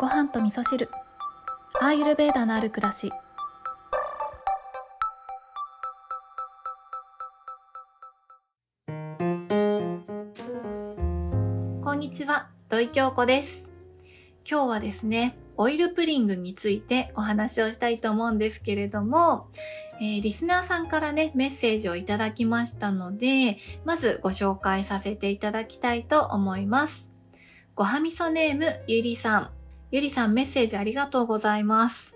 ご飯と味噌汁アーユルベーダのある暮らしこんにちは土井京子です今日はですねオイルプリングについてお話をしたいと思うんですけれども、えー、リスナーさんからね、メッセージをいただきましたので、まずご紹介させていただきたいと思います。ごはみそネームゆりさん。ゆりさんメッセージありがとうございます。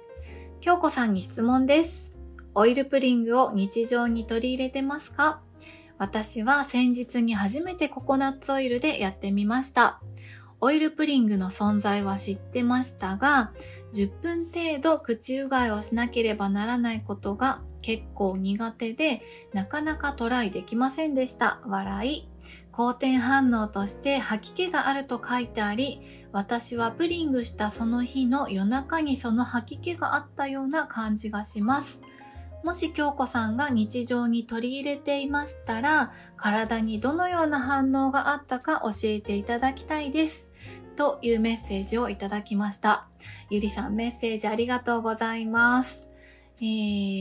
京子さんに質問です。オイルプリングを日常に取り入れてますか？私は先日に初めてココナッツオイルでやってみました。オイルプリングの存在は知ってましたが、10分程度口うがいをしなければならないことが結構苦手で、なかなかトライできませんでした。笑い。好転反応として吐き気があると書いてあり、私はプリングしたその日の夜中にその吐き気があったような感じがします。もし京子さんが日常に取り入れていましたら、体にどのような反応があったか教えていただきたいです。というメッセージをいただきました。ゆりさんメッセージありがとうございます。え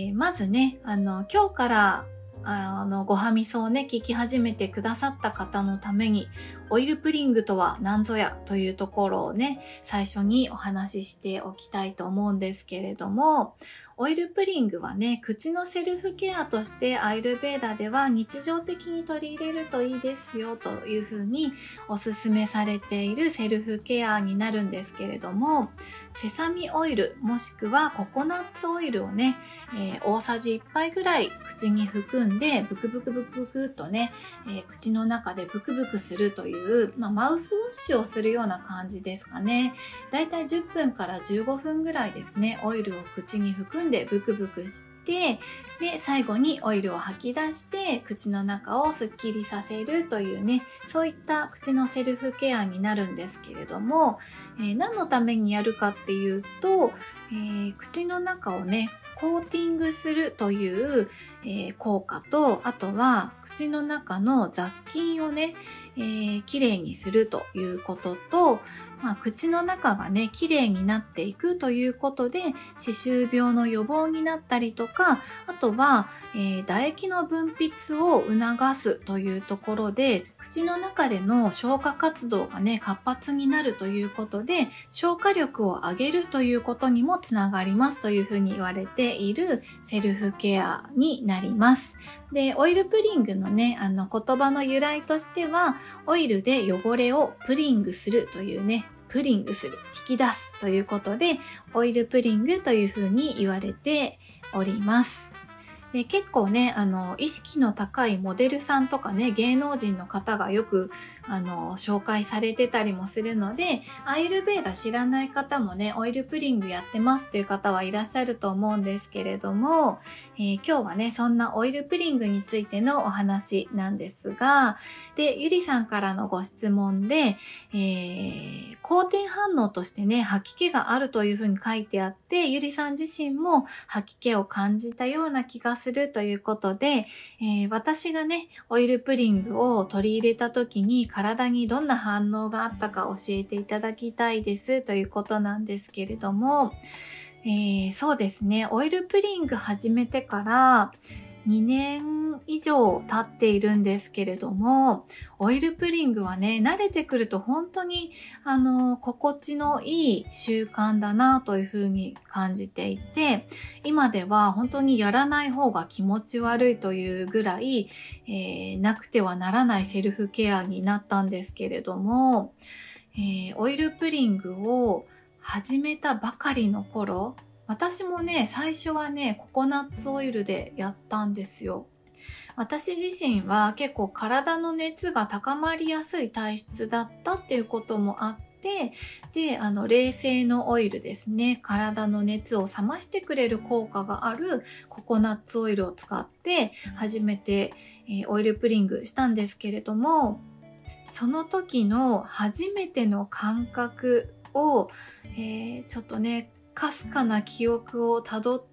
ー、まずね、あの、今日からあの、ごはみそをね、聞き始めてくださった方のために、オイルプリングとは何ぞやというところをね、最初にお話ししておきたいと思うんですけれども、オイルプリングはね、口のセルフケアとしてアイルベーダでは日常的に取り入れるといいですよというふうにおすすめされているセルフケアになるんですけれども、セサミオイルもしくはココナッツオイルをね、えー、大さじ1杯ぐらい口に含んでブクブクブクブクとね、えー、口の中でブクブクするという、まあ、マウスウォッシュをするような感じですかね。だいたい10分から15分ぐらいですね、オイルを口に含んででブクブクして、で、最後にオイルを吐き出して、口の中をすっきりさせるというね、そういった口のセルフケアになるんですけれども、えー、何のためにやるかっていうと、えー、口の中をね、コーティングするという、えー、効果と、あとは口の中の雑菌をね、えー、きれいにするということと、まあ、口の中がね、綺麗になっていくということで、歯周病の予防になったりとか、あとは、えー、唾液の分泌を促すというところで、口の中での消化活動がね、活発になるということで、消化力を上げるということにもつながりますというふうに言われているセルフケアになります。なりますで、オイルプリングのね、あの言葉の由来としては、オイルで汚れをプリングするというね、プリングする、引き出すということで、オイルプリングというふうに言われております。で結構ね、あの、意識の高いモデルさんとかね、芸能人の方がよく、あの、紹介されてたりもするので、アイルベーダ知らない方もね、オイルプリングやってますという方はいらっしゃると思うんですけれども、えー、今日はね、そんなオイルプリングについてのお話なんですが、で、ゆりさんからのご質問で、えー、好転反応としてね、吐き気があるというふうに書いてあって、ゆりさん自身も吐き気を感じたような気がするということで、えー、私がね、オイルプリングを取り入れた時に体にどんな反応があったか教えていただきたいですということなんですけれども、えー、そうですね、オイルプリング始めてから2年以上経っているんですけれども、オイルプリングはね、慣れてくると本当に、あの、心地のいい習慣だなというふうに感じていて、今では本当にやらない方が気持ち悪いというぐらい、えー、なくてはならないセルフケアになったんですけれども、えー、オイルプリングを始めたばかりの頃、私もね、最初はね、ココナッツオイルでやったんですよ。私自身は結構体の熱が高まりやすい体質だったっていうこともあって、で、あの、冷製のオイルですね。体の熱を冷ましてくれる効果があるココナッツオイルを使って初めて、えー、オイルプリングしたんですけれども、その時の初めての感覚を、えー、ちょっとね、かすかな記憶をたどって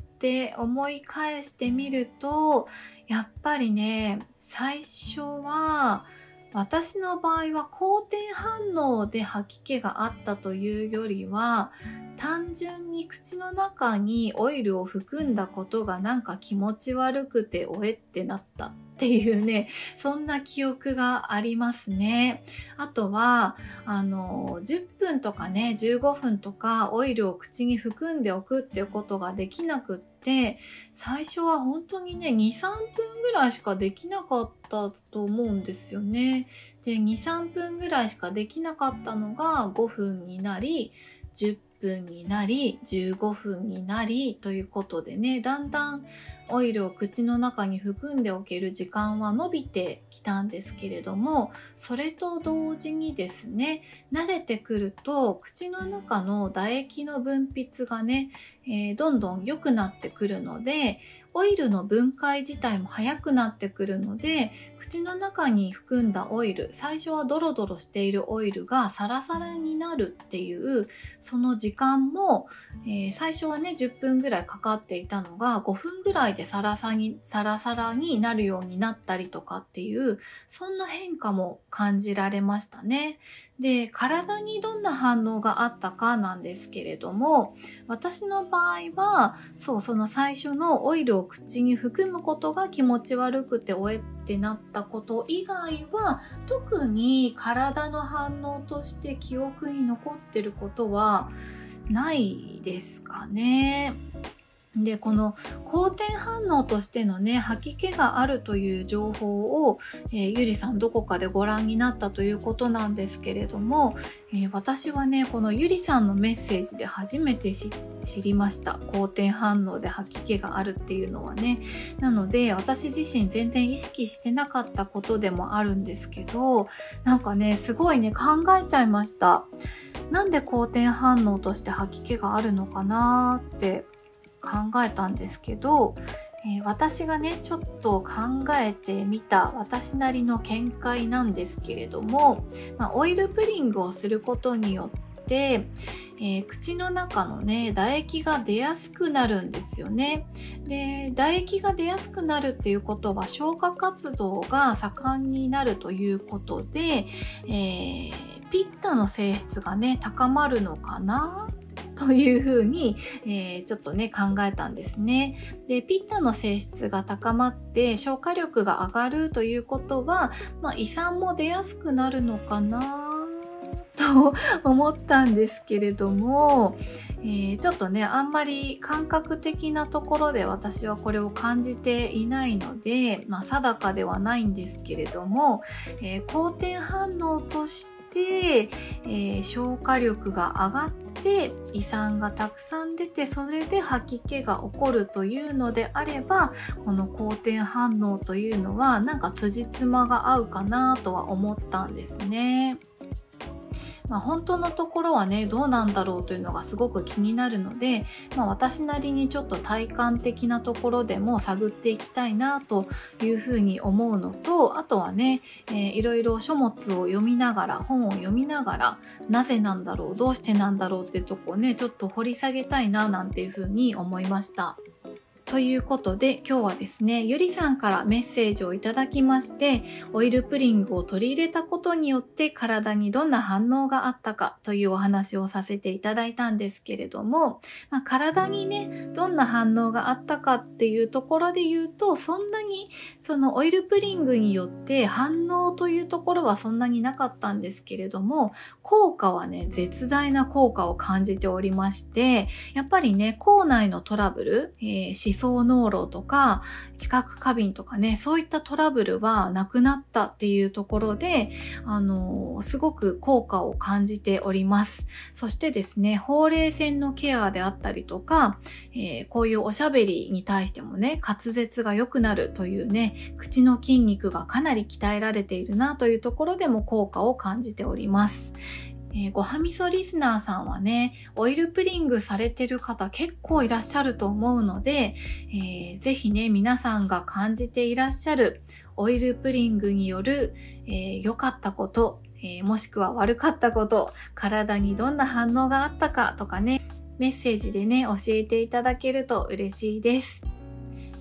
思い返してみるとやっぱりね最初は私の場合は好転反応で吐き気があったというよりは単純に口の中にオイルを含んだことがなんか気持ち悪くておえってなったっていうねそんな記憶がありますね。あとはあの10分とかね15分とかオイルを口に含んでおくっていうことができなくって最初は本当にね23分ぐらいしかできなかったと思うんですよね。で23分ぐらいしかできなかったのが5分になり10分になり15分になりということでねだんだんオイルを口の中に含んでおける時間は伸びてきたんですけれどもそれと同時にですね慣れてくると口の中の唾液の分泌がね、えー、どんどん良くなってくるのでオイルの分解自体も早くなってくるので口の中に含んだオイル最初はドロドロしているオイルがサラサラになるっていうその時間も、えー、最初はね10分ぐらいかかっていたのが5分ぐらいでサラサにサラサラになるようになったりとかっていうそんな変化も感じられましたね。で体にどんな反応があったかなんですけれども私の場合はそうその最初のオイルを口に含むことが気持ち悪くておえってなったこと以外は特に体の反応として記憶に残ってることはないですかね。でこの好転反応としてのね吐き気があるという情報を、えー、ゆりさんどこかでご覧になったということなんですけれども、えー、私はねこのゆりさんのメッセージで初めて知りました。好転反応で吐き気があるっていうのはね。なので私自身全然意識してなかったことでもあるんですけどなんかねすごいね考えちゃいました。なんで好転反応として吐き気があるのかなって考えたんですけど、えー、私がねちょっと考えてみた私なりの見解なんですけれども、まあ、オイルプリングをすることによって、えー、口の中のね唾液が出やすくなるんですよね。で唾液が出やすくなるっていうことは消化活動が盛んになるということで、えー、ピッタの性質がね高まるのかなというふうに、えー、ちょっとね考えたんですね。でピッタの性質が高まって消化力が上がるということは、まあ、胃酸も出やすくなるのかなと思ったんですけれども、えー、ちょっとねあんまり感覚的なところで私はこれを感じていないので、まあ、定かではないんですけれども、えー、好転反応としてて、えー、消化力が上がって胃酸がたくさん出てそれで吐き気が起こるというのであればこの好転反応というのはなんか辻褄が合うかなとは思ったんですね。まあ、本当のところはねどうなんだろうというのがすごく気になるので、まあ、私なりにちょっと体感的なところでも探っていきたいなというふうに思うのとあとはね、えー、いろいろ書物を読みながら本を読みながらなぜなんだろうどうしてなんだろうっていうとこをねちょっと掘り下げたいななんていうふうに思いました。ということで今日はですね、ゆりさんからメッセージをいただきまして、オイルプリングを取り入れたことによって体にどんな反応があったかというお話をさせていただいたんですけれども、まあ、体にね、どんな反応があったかっていうところで言うと、そんなにそのオイルプリングによって反応というところはそんなになかったんですけれども、効果はね、絶大な効果を感じておりまして、やっぱりね、口内のトラブル、えー層濃炉とか知覚過敏とかねそういったトラブルはなくなったっていうところであのすごく効果を感じております。そしてですねほうれい線のケアであったりとか、えー、こういうおしゃべりに対してもね滑舌が良くなるというね口の筋肉がかなり鍛えられているなというところでも効果を感じております。えー、ごはみそリスナーさんはね、オイルプリングされてる方結構いらっしゃると思うので、えー、ぜひね、皆さんが感じていらっしゃるオイルプリングによる良、えー、かったこと、えー、もしくは悪かったこと、体にどんな反応があったかとかね、メッセージでね、教えていただけると嬉しいです。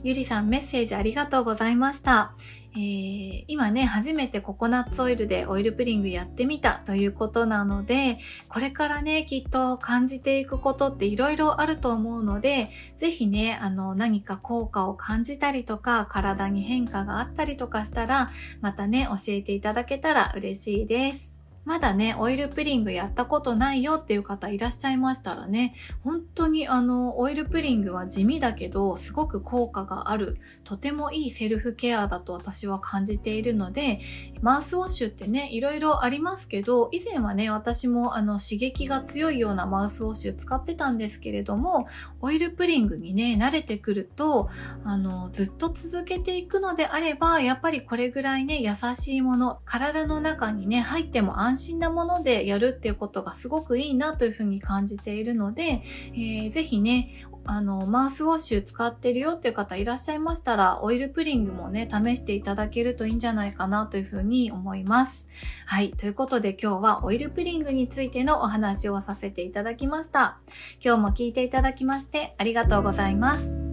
ゆりさんメッセージありがとうございました。えー、今ね、初めてココナッツオイルでオイルプリングやってみたということなので、これからね、きっと感じていくことっていろいろあると思うので、ぜひね、あの、何か効果を感じたりとか、体に変化があったりとかしたら、またね、教えていただけたら嬉しいです。まだね、オイルプリングやったことないよっていう方いらっしゃいましたらね、本当にあの、オイルプリングは地味だけど、すごく効果がある、とてもいいセルフケアだと私は感じているので、マウスウォッシュってね、いろいろありますけど、以前はね、私もあの、刺激が強いようなマウスウォッシュ使ってたんですけれども、オイルプリングにね、慣れてくると、あの、ずっと続けていくのであれば、やっぱりこれぐらいね、優しいもの、体の中にね、入っても安安心なものでやるっていうことがすごくいいなというふうに感じているので、えー、ぜひね、あの、マウスウォッシュ使ってるよっていう方いらっしゃいましたら、オイルプリングもね、試していただけるといいんじゃないかなというふうに思います。はい。ということで今日はオイルプリングについてのお話をさせていただきました。今日も聞いていただきましてありがとうございます。